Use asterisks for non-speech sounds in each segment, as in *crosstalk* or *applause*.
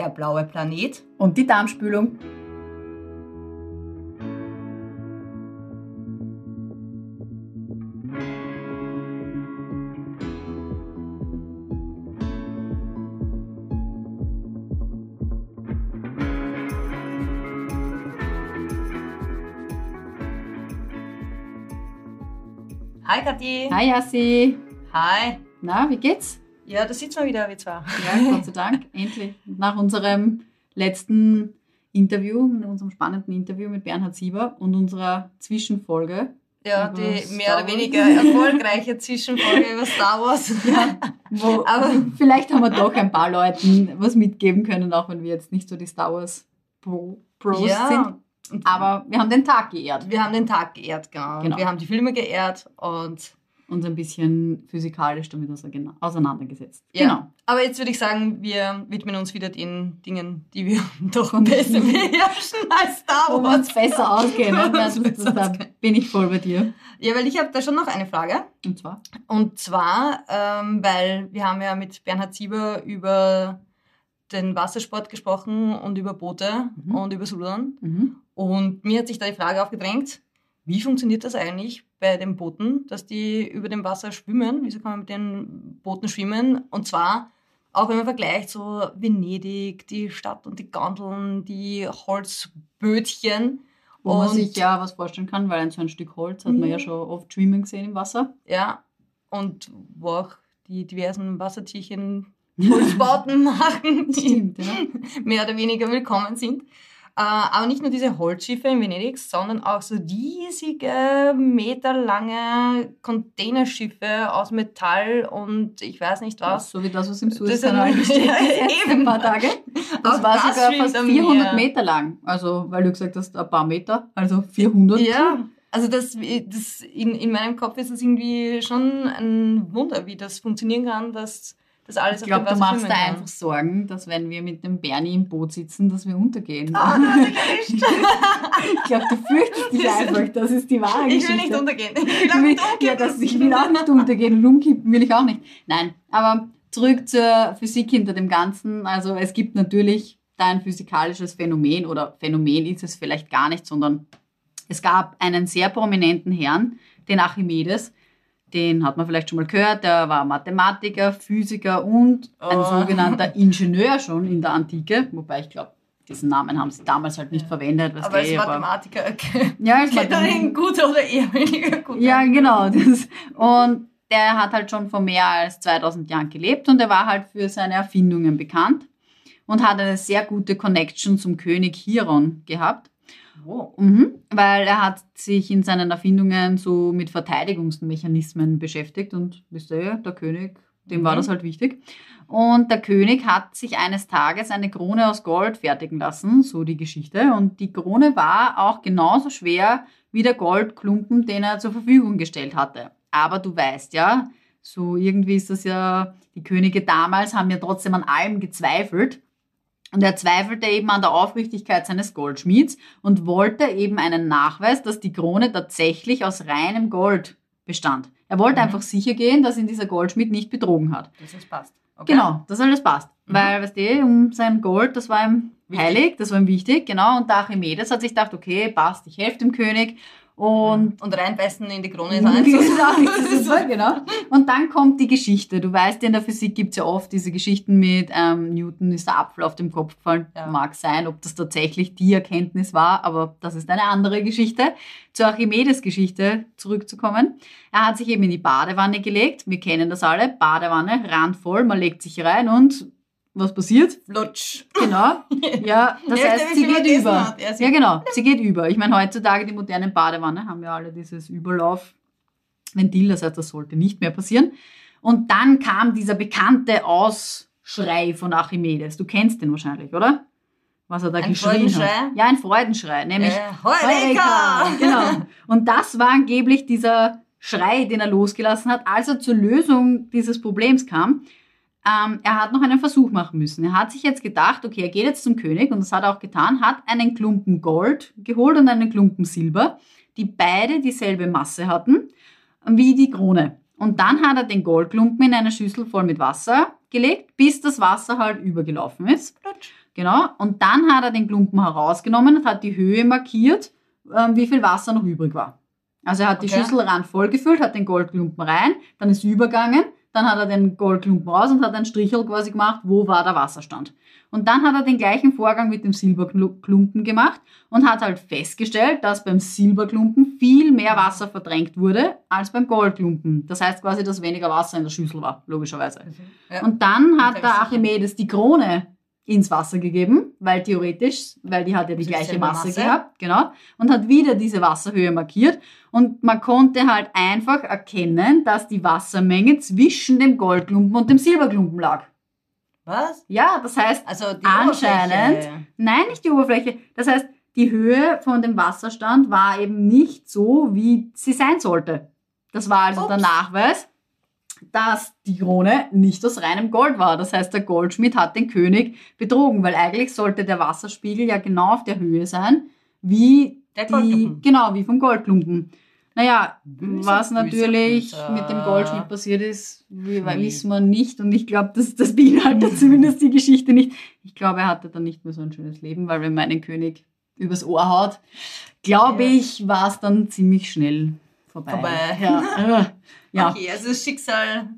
Der blaue Planet. Und die Darmspülung. Hi Kathi. Hi Yassi. Hi. Na, wie geht's? Ja, da sitzen wir wieder, wir zwei. Ja, Gott sei Dank, *laughs* endlich. Nach unserem letzten Interview, unserem spannenden Interview mit Bernhard Sieber und unserer Zwischenfolge. Ja, die Star mehr oder weniger erfolgreiche Zwischenfolge über Star Wars. *laughs* Wo, *laughs* Aber- vielleicht haben wir doch ein paar Leuten was mitgeben können, auch wenn wir jetzt nicht so die Star Wars Pro, Pros ja, sind. Aber wir haben den Tag geehrt wir haben den Tag geehrt, genau. Genau. Wir haben die Filme geehrt und und ein bisschen physikalisch damit ause- auseinandergesetzt. ja. Genau. Aber jetzt würde ich sagen, wir widmen uns wieder den Dingen, die wir *laughs* doch besser *laughs* beherrschen als Star Wo wir uns besser Ja, *laughs* uns das, besser das, da bin ich voll bei dir. Ja, weil ich habe da schon noch eine Frage. Und zwar? Und zwar, ähm, weil wir haben ja mit Bernhard Sieber über den Wassersport gesprochen und über Boote Mhm. und über Sudan. Mhm. Und mir hat sich da die Frage aufgedrängt, wie funktioniert das eigentlich bei den Booten, dass die über dem Wasser schwimmen? Wieso kann man mit den Booten schwimmen? Und zwar, auch wenn man vergleicht, so Venedig, die Stadt und die Gondeln, die Holzbötchen. Wo man sich ja was vorstellen kann, weil ein so ein Stück Holz hat man Mhm. ja schon oft schwimmen gesehen im Wasser. Ja, und wo auch die diversen Wassertierchen *laughs* Holzbauten machen, die Stimmt, ja. *laughs* mehr oder weniger willkommen sind. Äh, aber nicht nur diese Holzschiffe in Venedig, sondern auch so riesige, meterlange Containerschiffe aus Metall und ich weiß nicht was. So wie das, was im Suezkanal *laughs* Ja, jetzt eben. ein paar Tage. Das Auch war das sogar fast am 400 Meer. Meter lang. Also, weil du gesagt hast, ein paar Meter, also 400. Ja, also das, das in, in meinem Kopf ist es irgendwie schon ein Wunder, wie das funktionieren kann, dass das alles Ich glaube, auf du machst da einfach Sorgen, dass wenn wir mit dem Bernie im Boot sitzen, dass wir untergehen. Nicht. *laughs* ich glaube, du fürchtest dich einfach. Das ist die wahre Ich Geschichte. will nicht untergehen. Ich will auch nicht willst- ja, umkippen. das, ich will auch nicht untergehen und umkippen will ich auch nicht. Nein, aber zurück zur Physik hinter dem Ganzen. Also es gibt natürlich da ein physikalisches Phänomen oder Phänomen ist es vielleicht gar nicht, sondern es gab einen sehr prominenten Herrn, den Archimedes. Den hat man vielleicht schon mal gehört. Der war Mathematiker, Physiker und ein Oh. sogenannter *laughs* Ingenieur schon in der Antike. Wobei ich glaube, diesen Namen haben sie damals halt nicht verwendet. weißt Aber als Mathematiker okay. ja, als *laughs* er Mathematiker. ihn gut oder eher weniger gut. Ja, genau. *laughs* Das, und der hat halt schon vor mehr als 2000 Jahren gelebt und er war halt für seine Erfindungen bekannt und hat eine sehr gute Connection zum König Chiron gehabt. Wow. Mhm, weil er hat sich in seinen Erfindungen so mit Verteidigungsmechanismen beschäftigt und wisst ihr, der König, dem war Mhm. das halt wichtig. Und der König hat sich eines Tages eine Krone aus Gold fertigen lassen, so die Geschichte. Und die Krone war auch genauso schwer wie der Goldklumpen, den er zur Verfügung gestellt hatte. Aber du weißt ja, so irgendwie ist das ja, die Könige damals haben ja trotzdem an allem gezweifelt. Und er zweifelte eben an der Aufrichtigkeit seines Goldschmieds und wollte eben einen Nachweis, dass die Krone tatsächlich aus reinem Gold bestand. Er wollte Mhm. einfach sicher gehen, dass ihn dieser Goldschmied nicht betrogen hat. Dass es passt. Okay. Genau, dass alles passt. Mhm. Weil, weißt du, um sein Gold, das war ihm Wichtig. heilig, das war ihm wichtig, genau. Und der Archimedes hat sich gedacht, okay, passt, ich helfe dem König. Und Und reinbeißen in die Krone ist das *laughs* eins. ist auch genau. Und dann kommt die Geschichte. Du weißt, in der Physik gibt es ja oft diese Geschichten mit ähm, Newton ist der Apfel auf dem Kopf gefallen. Ja. Mag sein, ob das tatsächlich die Erkenntnis war, aber das ist eine andere Geschichte. Zur Archimedes Geschichte zurückzukommen. Er hat sich eben in die Badewanne gelegt. Wir kennen das alle. Badewanne, randvoll, man legt sich rein und was passiert? Flutsch. Genau. Ja, das heißt, sie geht über. Ja, Ja, genau. Sie geht über. Ich meine, heutzutage die modernen Badewanne haben ja alle dieses Überlaufventil. Das heißt, das sollte nicht mehr passieren. Und dann kam dieser bekannte Ausschrei von Archimedes. Du kennst den wahrscheinlich, oder? Was er da Ein geschrien hat. Freudenschrei? Ja, ein Freudenschrei. Nämlich Äh, Heureka! Genau. Und das war angeblich dieser Schrei, den er losgelassen hat, als er zur Lösung dieses Problems kam. Ähm, er hat noch einen Versuch machen müssen. Er hat sich jetzt gedacht, okay, er geht jetzt zum König und das hat er auch getan, hat einen Klumpen Gold geholt und einen Klumpen Silber, die beide dieselbe Masse hatten wie die Krone. Und dann hat er den Goldklumpen in eine Schüssel voll mit Wasser gelegt, bis das Wasser halt übergelaufen ist. Flutsch. Genau. Und dann hat er den Klumpen herausgenommen und hat die Höhe markiert, ähm, wie viel Wasser noch übrig war. Also er hat die Okay. Schüsselrand vollgefüllt, hat den Goldklumpen rein, dann ist übergangen, dann hat er den Goldklumpen raus und hat einen Strichel quasi gemacht, wo war der Wasserstand. Und dann hat er den gleichen Vorgang mit dem Silberklumpen gemacht und hat halt festgestellt, dass beim Silberklumpen viel mehr Wasser verdrängt wurde als beim Goldklumpen. Das heißt quasi, dass weniger Wasser in der Schüssel war, logischerweise. Ja. Und dann hat der. Archimedes die Krone ins Wasser gegeben, weil theoretisch, weil die hat ja die gleiche Masse, Masse. gehabt, genau, und hat wieder diese Wasserhöhe markiert. Und man konnte halt einfach erkennen, dass die Wassermenge zwischen dem Goldklumpen und dem Silberklumpen lag. Was? Ja, das heißt, Also die Anscheinend. Oberfläche. nein, nicht die Oberfläche. Das heißt, die Höhe von dem Wasserstand war eben nicht so, wie sie sein sollte. Das war also der Ups. Nachweis, dass die Krone nicht aus reinem Gold war. Das heißt, der Goldschmied hat den König betrogen, weil eigentlich sollte der Wasserspiegel ja genau auf der Höhe sein, wie Der die, genau, wie vom Goldklumpen. Naja, Böse, was böse natürlich Güter. mit dem Goldschmied passiert ist, wie- wissen wir nicht. Und ich glaube, das, das beinhaltet *laughs* zumindest die Geschichte nicht. Ich glaube, er hatte dann nicht mehr so ein schönes Leben, weil wenn man einen König übers Ohr haut, glaube Ja. ich, war es dann ziemlich schnell vorbei. Vorbei. Ja, ja Okay, also das Schicksal.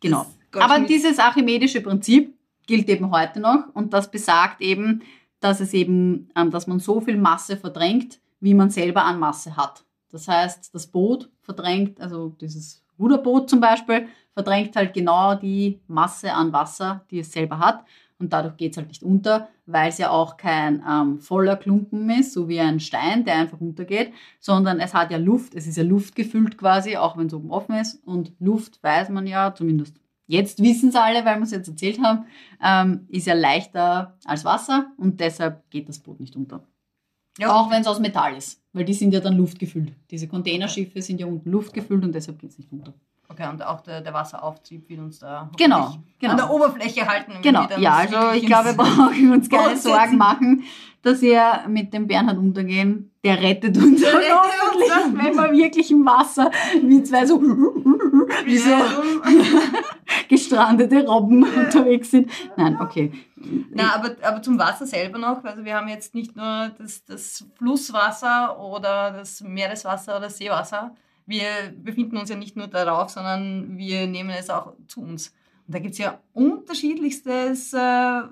genau. Aber dieses archimedische Prinzip gilt eben heute noch und das besagt eben, dass es eben, ähm, dass man so viel Masse verdrängt, wie man selber an Masse hat. Das heißt, das Boot verdrängt, also dieses Ruderboot zum Beispiel, verdrängt halt genau die Masse an Wasser, die es selber hat. Und dadurch geht es halt nicht unter, weil es ja auch kein ähm, voller Klumpen ist, so wie ein Stein, der einfach untergeht, sondern es hat ja Luft, es ist ja luftgefüllt quasi, auch wenn es oben offen ist. Und Luft weiß man ja, zumindest jetzt wissen es alle, weil wir es jetzt erzählt haben, ähm, ist ja leichter als Wasser und deshalb geht das Boot nicht unter. Ja. Auch wenn es aus Metall ist, weil die sind ja dann luftgefüllt. Diese Containerschiffe sind ja unten luftgefüllt und deshalb geht es nicht unter. Okay, und auch der, der Wasserauftrieb wird uns da Genau, genau. an der Oberfläche halten. Genau, wir ja, also ich glaube, wir brauchen uns keine Sorgen machen, dass ihr mit dem Bernhard untergehen. Der rettet uns Der rettet uns. wenn wir wirklich im Wasser wie zwei so, wie so *laughs* gestrandete Robben unterwegs sind. Nein, okay. Na, aber, aber zum Wasser selber noch, also wir haben jetzt nicht nur das, das Flusswasser oder das Meereswasser oder Seewasser. Wir befinden uns ja nicht nur darauf, sondern wir nehmen es auch zu uns. Und da gibt es ja unterschiedlichstes äh,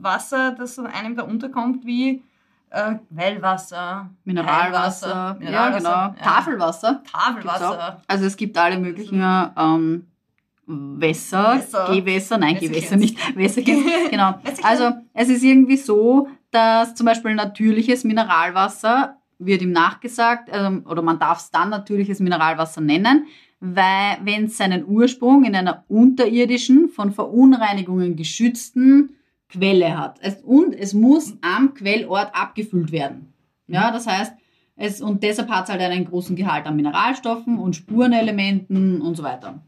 Wasser, das an einem da unterkommt, wie äh, Quellwasser, Mineralwasser, Heilwasser, ja genau, Tafelwasser. Gibt's auch. Tafelwasser. Also es gibt alle möglichen ähm, Wässer, Wässer. Gewässer, nein. Gewässer nicht, *laughs* Wässer *laughs* genau. Also es ist irgendwie so, dass zum Beispiel natürliches Mineralwasser wird ihm nachgesagt, ähm, oder man darf es dann natürliches Mineralwasser nennen, weil wenn es seinen Ursprung in einer unterirdischen, von Verunreinigungen geschützten Quelle hat. Und es muss am Quellort abgefüllt werden. Ja, das heißt, es, und deshalb hat es halt einen großen Gehalt an Mineralstoffen und Spurenelementen und so weiter.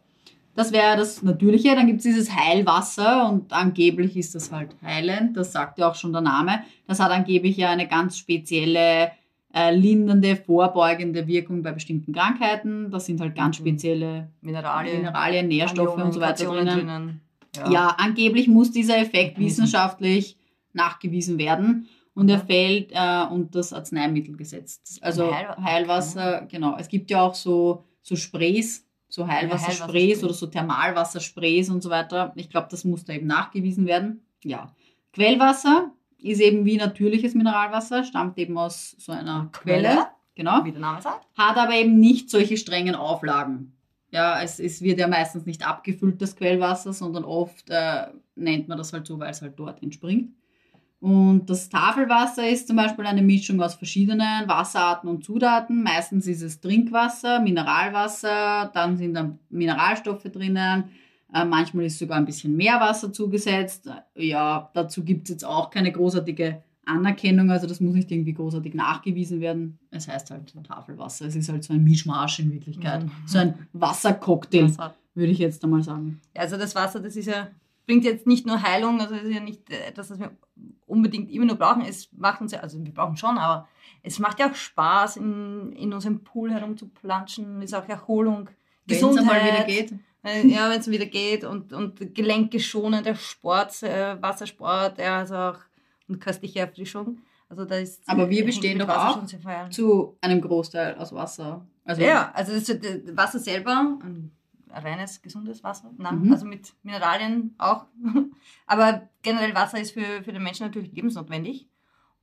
Das wäre das Natürliche. Dann gibt es dieses Heilwasser und angeblich ist das halt heilend. Das sagt ja auch schon der Name. Das hat angeblich ja eine ganz spezielle äh, lindernde, vorbeugende Wirkung bei bestimmten Krankheiten. Das sind halt ganz Mhm. spezielle Mineralien, Mineralien, Nährstoffe und so weiter Anionen, drinnen. Kationen Ja. angeblich muss dieser Effekt Mhm. wissenschaftlich nachgewiesen werden. Und er Okay. fällt äh, unter das Arzneimittelgesetz. Also Heil- Heilwasser, genau. Es gibt ja auch so, so Sprays, so Heilwassersprays Heilwassersprays. oder so Thermalwassersprays und so weiter. Ich glaube, das muss da eben nachgewiesen werden. Ja. Quellwasser ist eben wie natürliches Mineralwasser, stammt eben aus so einer Quelle. Quelle. Genau Wie der Name sagt. hat aber eben nicht solche strengen Auflagen. Ja, es, es wird ja meistens nicht abgefüllt, das Quellwasser, sondern oft äh, nennt man das halt so, weil es halt dort entspringt. Und das Tafelwasser ist zum Beispiel eine Mischung aus verschiedenen Wasserarten und Zutaten. Meistens ist es Trinkwasser, Mineralwasser, dann sind dann Mineralstoffe drinnen. Äh, manchmal ist sogar ein bisschen Meerwasser zugesetzt. Ja, dazu gibt es jetzt auch keine großartige Anerkennung, also das muss nicht irgendwie großartig nachgewiesen werden. Es heißt halt Tafelwasser. Es ist halt so ein Mischmasch in Wirklichkeit. Mhm. So ein Wassercocktail, Wasser. würde ich jetzt einmal sagen. Also das Wasser, das ist ja, bringt jetzt nicht nur Heilung, also das ist ja nicht äh, etwas, das wir unbedingt immer nur brauchen. Es macht uns ja, also wir brauchen schon, aber es macht ja auch Spaß, in, in unserem Pool herumzuplanschen, ist auch Erholung, Wenn es Gesundheit. einmal wieder geht. Äh, Ja, wenn es wieder geht und, und gelenkgeschonender Sport, äh, Wassersport, ja, also auch und köstliche Erfrischung. Also da ist, Aber wir bestehen doch Wasser auch. Zu einem Großteil aus Wasser. Also, Ja, also das, Wasser selber, ein reines, gesundes Wasser, Nein, Mhm. also mit Mineralien auch. *laughs* Aber generell Wasser ist für, für den Menschen natürlich lebensnotwendig.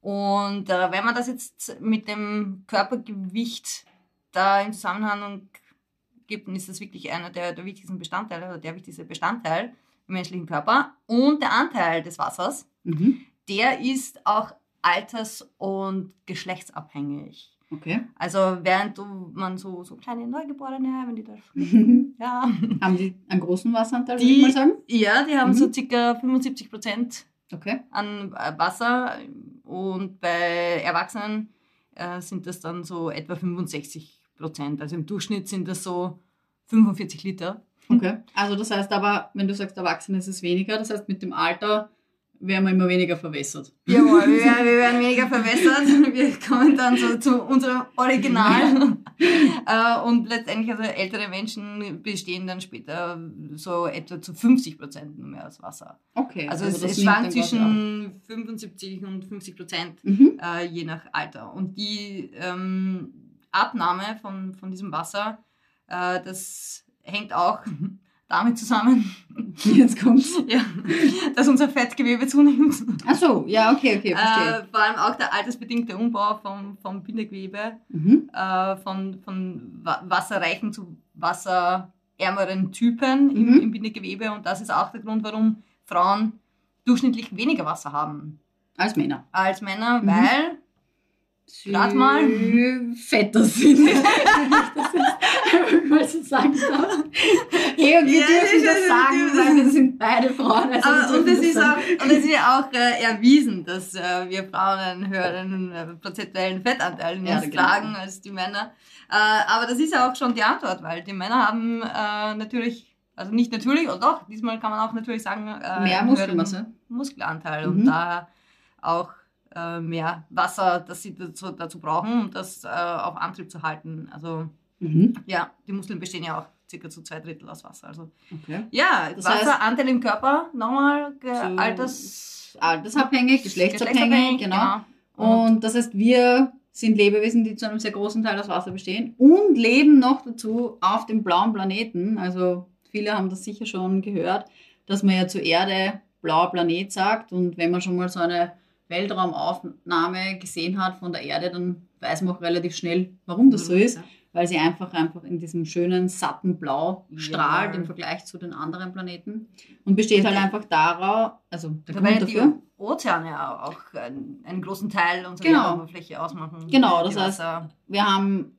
Und äh, wenn man das jetzt mit dem Körpergewicht da in Zusammenhang gibt, dann ist das wirklich einer der, der wichtigsten Bestandteile oder der wichtigste Bestandteil im menschlichen Körper. Und der Anteil des Wassers, Mhm. der ist auch alters- und geschlechtsabhängig. Okay. Also während du, man so, so kleine Neugeborene, wenn die da *laughs* Mhm. ja, Haben die einen großen Wasseranteil, würde ich mal sagen? ja, die haben Mhm. so circa 75 Prozent Okay. an äh, Wasser und bei Erwachsenen äh, sind das dann so etwa 65 Prozent. Also im Durchschnitt sind das so 45 Liter. Okay. Also das heißt aber, wenn du sagst, Erwachsene ist es weniger, das heißt mit dem Alter werden wir immer weniger verwässert. Jawohl, wir, werden- wir werden mega *laughs* verwässert. Wir kommen dann so zu unserem Original. Äh, und letztendlich, also ältere Menschen bestehen dann später so etwa zu 50 Prozent nur mehr aus Wasser. Okay. Also, es, das es schwankt zwischen 75 und 50 Prozent, Mhm. äh, je nach Alter. Und die ähm, Abnahme von, von diesem Wasser, äh, das hängt auch *laughs* damit zusammen, *laughs* Jetzt kommt's. *laughs* ja, dass unser Fettgewebe zunimmt. Ach so, ja, okay, okay, verstehe. Äh, vor allem auch der altersbedingte Umbau vom, vom Bindegewebe, Mhm. äh, von, von wa wasserreichen zu wasserärmeren Typen im, Mhm. im Bindegewebe. Und das ist auch der Grund, warum Frauen durchschnittlich weniger Wasser haben Als Männer. als Männer, Mhm. weil Rat mal. Fetter sind. *laughs* Ich das mal so sagen darf. Irgendwie Ja, dürfen das das sagen, weil wir sind beide Frauen. Also wir Aber, und es ist auch, sagen. und es ist ja auch äh, erwiesen, dass äh, wir Frauen einen höheren äh, prozentuellen Fettanteil in Ja, uns genau. tragen als die Männer. Äh, aber das ist ja auch schon die Antwort, weil die Männer haben äh, natürlich, also nicht natürlich, oder doch, diesmal kann man auch natürlich sagen, äh, Mehr Muskelmasse. Muskelanteil Mhm. und da auch mehr Wasser, das sie dazu, dazu brauchen, um das äh, auf Antrieb zu halten. Also Mhm. ja, die Muskeln bestehen ja auch circa zu zwei Drittel aus Wasser. Also Okay. ja, Das Wasseranteil im Körper, nochmal ge- So Alters... Altersabhängig, geschlechtsabhängig, genau. Und das heißt, wir sind Lebewesen, die zu einem sehr großen Teil aus Wasser bestehen und leben noch dazu auf dem blauen Planeten. Also viele haben das sicher schon gehört, dass man ja zur Erde blauer Planet sagt. Und wenn man schon mal so eine Weltraumaufnahme gesehen hat von der Erde, dann weiß man auch relativ schnell, warum das so ist. Weil sie einfach, einfach in diesem schönen, satten Blau strahlt Ja. im Vergleich zu den anderen Planeten. Und besteht halt einfach darauf, also der Grund die dafür. Ozeane auch einen, einen großen Teil unserer Genau. Erdoberfläche ausmachen. Genau, Die das heißt, wir haben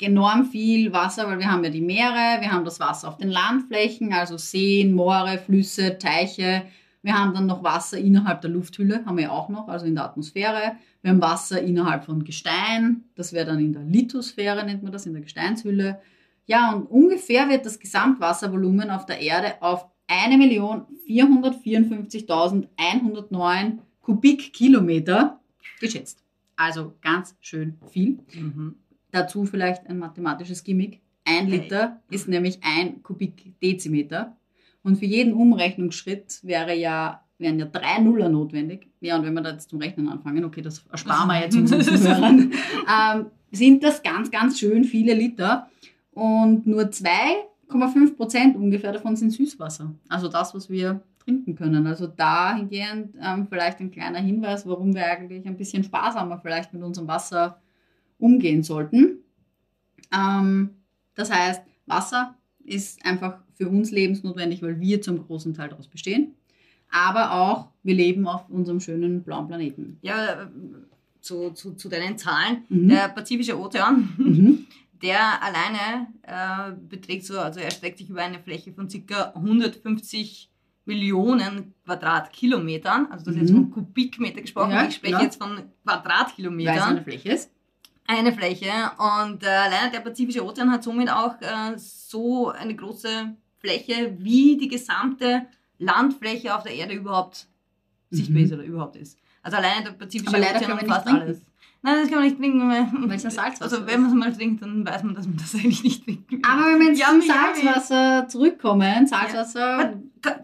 enorm viel Wasser, weil wir haben ja die Meere, wir haben das Wasser auf den Landflächen, also Seen, Moore, Flüsse, Teiche. Wir haben dann noch Wasser innerhalb der Lufthülle, haben wir auch noch, also in der Atmosphäre. Wir haben Wasser innerhalb von Gestein, das wäre dann in der Lithosphäre, nennt man das, in der Gesteinshülle. Ja, und ungefähr wird das Gesamtwasservolumen auf der Erde auf 1.454.109 Kubikkilometer geschätzt. Also ganz schön viel. Mhm. Dazu vielleicht ein mathematisches Gimmick. Ein. Liter ist nämlich ein Kubikdezimeter. Und für jeden Umrechnungsschritt wäre ja, wären ja drei Nuller notwendig. Ja, und wenn wir da jetzt zum Rechnen anfangen, okay, das ersparen wir jetzt unseren *laughs* Zuhörern, ähm, sind das ganz, ganz schön viele Liter. Und nur 2,5 Prozent ungefähr davon sind Süßwasser. Also das, was wir trinken können. Also dahingehend ähm, vielleicht ein kleiner Hinweis, warum wir eigentlich ein bisschen sparsamer vielleicht mit unserem Wasser umgehen sollten. Ähm, das heißt, Wasser ist einfach für uns lebensnotwendig, weil wir zum großen Teil daraus bestehen. Aber auch, wir leben auf unserem schönen blauen Planeten. Ja, äh, zu, zu, zu deinen Zahlen. Mhm. Der Pazifische Ozean, Mhm. *laughs* der alleine äh, beträgt so, also er streckt sich über eine Fläche von ca. 150 Millionen Quadratkilometern. Also das ist jetzt Mhm. von Kubikmeter gesprochen, Ja, ich spreche klar. jetzt von Weil es Quadratkilometern. eine Fläche ist. eine Fläche und äh, alleine der Pazifische Ozean hat somit auch äh, so eine große Fläche, wie die gesamte Landfläche auf der Erde überhaupt sichtbar Mhm. ist oder überhaupt ist. Also alleine der Pazifische Ozean wir umfasst alles. Nein, das kann man nicht trinken. Weil, es ja Salzwasser Also wenn man es mal trinkt, dann weiß man, dass man das eigentlich nicht trinken will. Aber wenn wir jetzt Ja, zum ja, ja. Salzwasser zurückkommen, Salzwasser, Ka-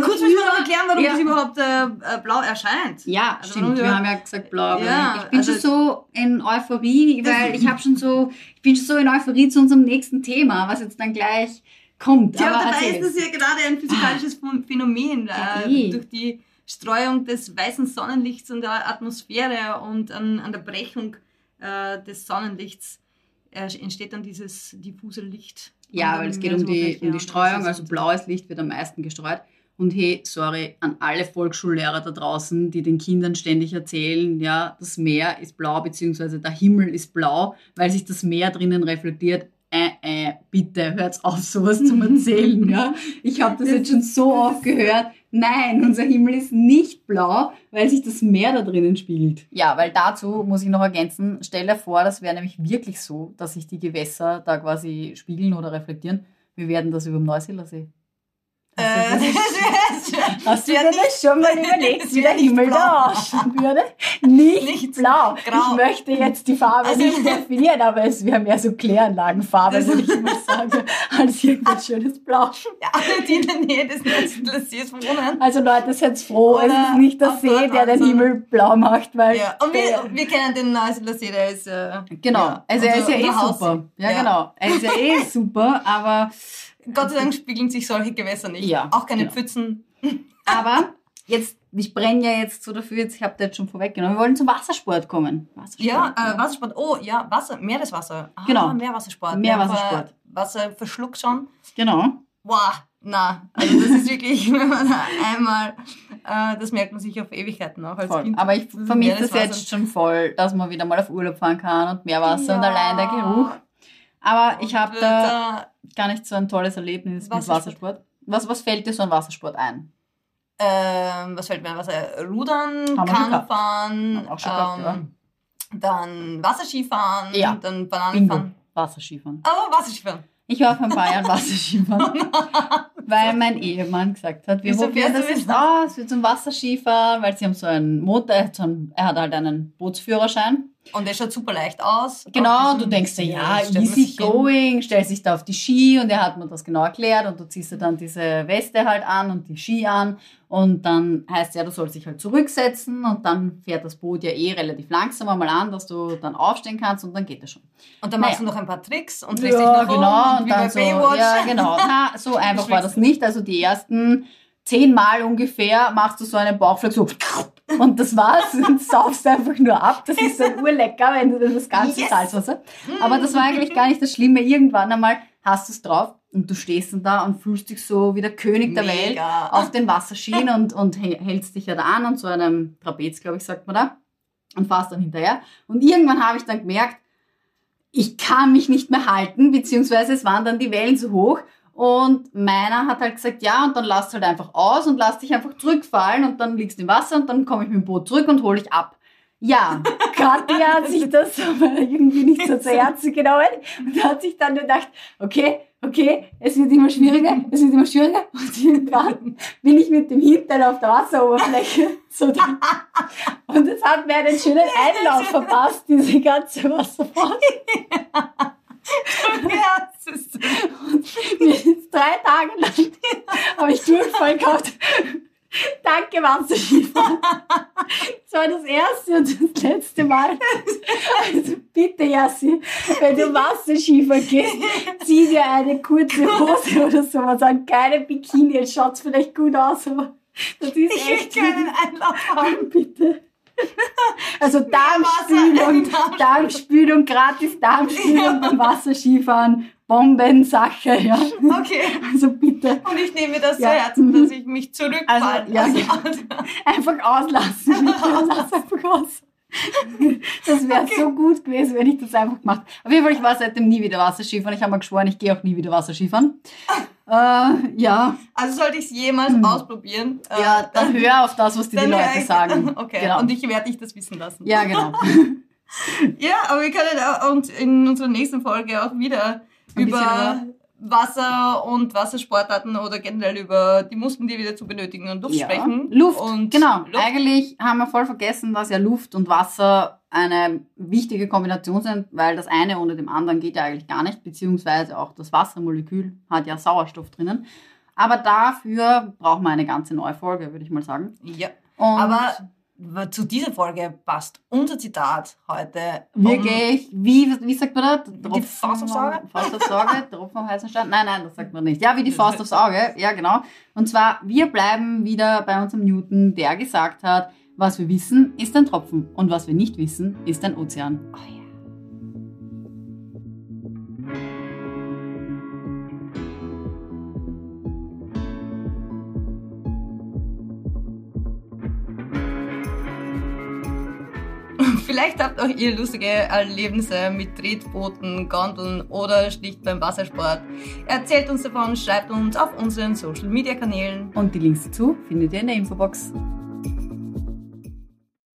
Kurz muss ich noch erklären, warum Ja. das überhaupt äh, äh, blau erscheint. ja, Also stimmt, wir wir- haben ja gesagt blau. Ja, ich bin also- schon so in Euphorie, weil ich habe schon so, ich bin schon so in Euphorie zu unserem nächsten Thema, was jetzt dann gleich kommt. Ja, aber aber dabei ist das ja gerade ein physikalisches Ph- Phänomen. Äh, eh. durch die Streuung des weißen Sonnenlichts in der Atmosphäre und an, an der Brechung äh, des Sonnenlichts äh, entsteht dann dieses diffuse Licht. Ja, weil es geht um die, um die Streuung, also blaues Licht wird am meisten gestreut. Und hey, sorry an alle Volksschullehrer da draußen, die den Kindern ständig erzählen, ja, das Meer ist blau, beziehungsweise der Himmel ist blau, weil sich das Meer drinnen reflektiert. Äh, äh, bitte hört's auf, sowas zu erzählen, ja. Ich habe das jetzt schon so oft gehört. Nein, unser Himmel ist nicht blau, weil sich das Meer da drinnen spiegelt. Ja, weil dazu muss ich noch ergänzen, stell dir vor, das wäre nämlich wirklich so, dass sich die Gewässer da quasi spiegeln oder reflektieren. Wir werden das über dem Neusiedler Äh, *laughs* du das, hast du dir nicht- das schon mal überlegt, wie der Himmel blau. da ausschauen würde? Nicht, Nicht blau. grau. Ich möchte jetzt die Farbe Also- nicht definieren, aber es wäre mehr so Kläranlagenfarbe, würde ich mal *laughs* sagen, als irgendein schönes Blau. Ja, alle, die in der Nähe des Sees wohnen. Also Leute, seid froh, es ist nicht der See, der den. Himmel blau macht, weil Ja, und wir, wir kennen den Neusiedler See, der ist... Äh, Genau, ja, also er ist ja eh super. Ja, Ja. genau. Er ist ja eh *laughs* super, aber Gott sei Dank spiegeln sich solche Gewässer nicht. Ja, Auch keine genau. Pfützen. *laughs* Aber jetzt, ich brenne ja jetzt so dafür, jetzt, ich habe das jetzt schon vorweggenommen. Wir wollen zum Wassersport kommen. Wassersport, Ja, äh, Wassersport. Oh, ja, Wasser, Meereswasser. Ah, Genau. Meerwassersport. Meerwassersport. Wasser verschluckt schon. Genau. Boah, na. Also das ist wirklich, *laughs* wenn man da einmal, äh, das merkt man sich auf Ewigkeiten auch als Voll. Kind. Aber ich vermisse das jetzt schon voll, dass man wieder mal auf Urlaub fahren kann und Meerwasser und Ja. allein der Geruch. Aber ich habe Und, da äh, gar nicht so ein tolles Erlebnis mit Wassersport. Wassersport. Was, was fällt dir so an Wassersport ein? Ähm, was fällt mir? Rudern, Haben wir schon gehabt. Kanufahren, gehabt, ja. ähm, dann Wasserskifahren, Ja. dann. Bananenfahren. Wasserskifahren. Aber Wasserskifahren. Ich war vor ein paar Jahren Wasserskifahren, *laughs* weil mein Ehemann gesagt hat, wir Wieso probieren das jetzt aus, wir zum Wasserskifahren, weil sie haben so einen Motor, einen- er hat halt einen Bootsführerschein. Und der schaut super leicht aus. Genau, Auf du denkst dir, ja, man easy going, stellst dich da auf die Ski und er hat mir das genau erklärt und du ziehst dir dann diese Weste halt an und die Ski an und dann heißt ja, du sollst dich halt zurücksetzen und dann fährt das Boot ja eh relativ langsam einmal an, dass du dann aufstehen kannst und dann geht es schon. Und dann machst Naja. du noch ein paar Tricks und drehst dich Ja, noch um genau, und, und wie dann bei so, Baywatch. ja, genau. *laughs* Na, so einfach war das nicht. Also die ersten zehnmal ungefähr machst du so einen Bauchflug so und das war's und saufst einfach nur ab. Das ist dann urlecker, wenn du dann das ganze Yes. Salzwasser. Aber das war eigentlich gar nicht das Schlimme. Irgendwann einmal hast du es drauf und du stehst dann da und fühlst dich so wie der König der Welt Mega. auf den Wasserschienen und, und hä- hältst dich ja da an und so einem Trapez, glaube ich, sagt man da, und fahrst dann hinterher. Und irgendwann habe ich dann gemerkt, ich kann mich nicht mehr halten, beziehungsweise es waren dann die Wellen so hoch. Und meiner hat halt gesagt, ja, und dann lass halt einfach aus und lass dich einfach zurückfallen und dann liegst du im Wasser und dann komme ich mit dem Boot zurück und hole dich ab. Ja, *laughs* Katja hat sich das aber irgendwie nicht so zu Herzen genommen und hat sich dann gedacht, okay, okay, es wird immer schwieriger, es wird immer schwieriger und irgendwann bin ich mit dem Hintern auf der Wasseroberfläche *laughs* so drin. Und es hat mir einen schönen Einlauf verpasst, diese ganze *laughs* Wasserfahrt. *laughs* Ja, ist *laughs* Mir ist drei Tage lang habe ich Durchfall gehabt. Danke, Wasserskifahren. Das war das erste und das letzte Mal. Also bitte, Jassi, wenn du Wasserskifahren gehst, zieh dir eine kurze Hose oder sowas an. Keine Bikini. Jetzt schaut's vielleicht gut aus, aber das ist ich will echt keinen Einlauf haben. bitte. *laughs* Also Darmspülung, Darmspülung, gratis Darmspülung beim Wasserskifahren. Bombensache, ja. Okay. Also bitte Und ich nehme mir das Ja. zu Herzen, dass ich mich zurückfalle. Also, ja, *laughs* einfach auslassen. Lass *laughs* einfach aus. Das wäre so gut gewesen, wenn ich das einfach gemacht Auf jeden Fall, ich war seitdem nie wieder Wasserskifahren. Ich habe mir geschworen, ich gehe auch nie wieder Wasserskifahren. Äh, ja, Also sollte ich es jemals Hm. ausprobieren. äh, ja, dann hör auf das, was dir die dann Leute ich- sagen. *laughs* Okay, Genau. und ich werde dich das wissen lassen. Ja, genau. *laughs* *laughs* Ja, aber wir können uns in unserer nächsten Folge auch wieder über bisschen Wasser und Wassersportarten oder generell über die Muskeln, die wieder zu benötigen und Luft Ja. sprechen. Luft, und genau. Luft. Eigentlich haben wir voll vergessen, dass ja Luft und Wasser eine wichtige Kombination sind, weil das eine ohne dem anderen geht ja eigentlich gar nicht, beziehungsweise auch das Wassermolekül hat ja Sauerstoff drinnen. Aber dafür brauchen wir eine ganze neue Folge, würde ich mal sagen. Ja. Und Aber zu dieser Folge passt unser Zitat heute. wirklich, wie, wie sagt man das? Die Faust aufs Auge? Faust aufs Auge, Tropfen am heißen Stein. Nein, nein, das sagt man nicht. Ja, wie die Faust aufs Auge. Ja, genau. Und zwar, wir bleiben wieder bei unserem Newton, der gesagt hat, was wir wissen, ist ein Tropfen. Und was wir nicht wissen, ist ein Ozean. Oh ja. *laughs* Vielleicht habt auch ihr lustige Erlebnisse mit Tretbooten, Gondeln oder schlicht beim Wassersport. Erzählt uns davon, schreibt uns auf unseren Social Media Kanälen. Und die Links dazu findet ihr in der Infobox.